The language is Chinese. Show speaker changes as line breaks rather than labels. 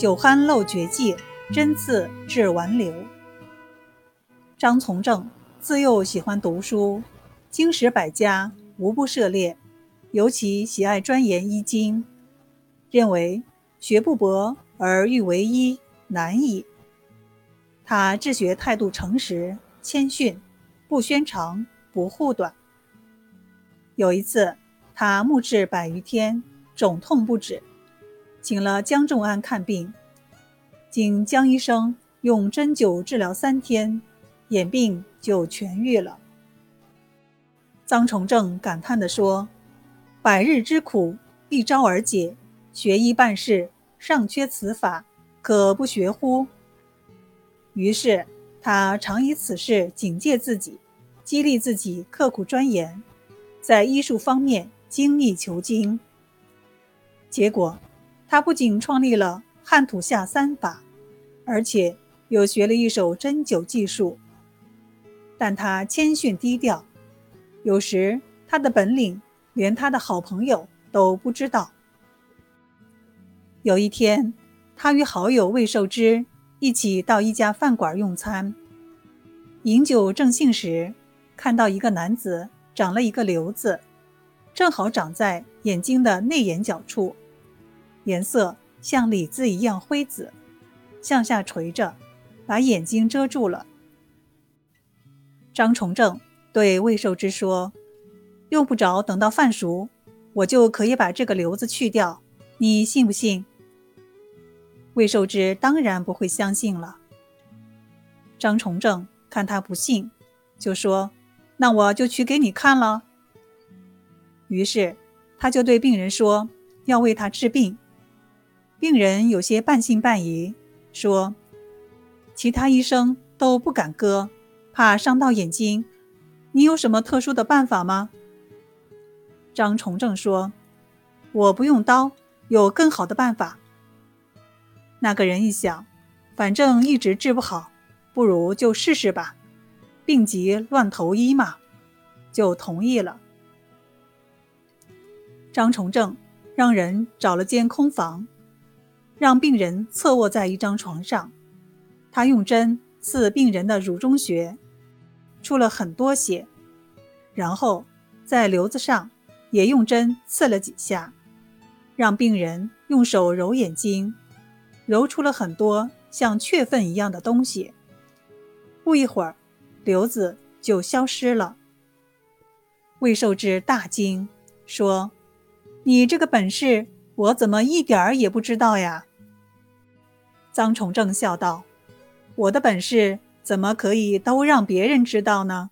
酒酣漏绝技，针刺致顽流。张从正自幼喜欢读书，经史百家无不涉猎，尤其喜爱钻研医经，认为学不博而欲为医难矣。他治学态度诚实谦逊，不宣长不护短。有一次，他目治百余天，肿痛不止。请了江仲安看病，经江医生用针灸治疗三天，眼病就痊愈了。臧崇正感叹地说：“百日之苦，一朝而解。学医办事，尚缺此法，可不学乎？”于是他常以此事警戒自己，激励自己刻苦钻研，在医术方面精益求精。结果。他不仅创立了汉土下三法，而且又学了一手针灸技术。但他谦逊低调，有时他的本领连他的好朋友都不知道。有一天，他与好友魏寿之一起到一家饭馆用餐，饮酒正兴时，看到一个男子长了一个瘤子，正好长在眼睛的内眼角处。颜色像李子一样灰紫，向下垂着，把眼睛遮住了。张崇正对魏寿之说：“用不着等到饭熟，我就可以把这个瘤子去掉，你信不信？”魏寿之当然不会相信了。张崇正看他不信，就说：“那我就去给你看了。”于是他就对病人说：“要为他治病。”病人有些半信半疑，说：“其他医生都不敢割，怕伤到眼睛。你有什么特殊的办法吗？”张崇正说：“我不用刀，有更好的办法。”那个人一想，反正一直治不好，不如就试试吧，病急乱投医嘛，就同意了。张崇正让人找了间空房。让病人侧卧在一张床上，他用针刺病人的乳中穴，出了很多血，然后在瘤子上也用针刺了几下，让病人用手揉眼睛，揉出了很多像雀粪一样的东西。不一会儿，瘤子就消失了。魏寿之大惊，说：“你这个本事，我怎么一点儿也不知道呀？”臧崇正笑道：“我的本事怎么可以都让别人知道呢？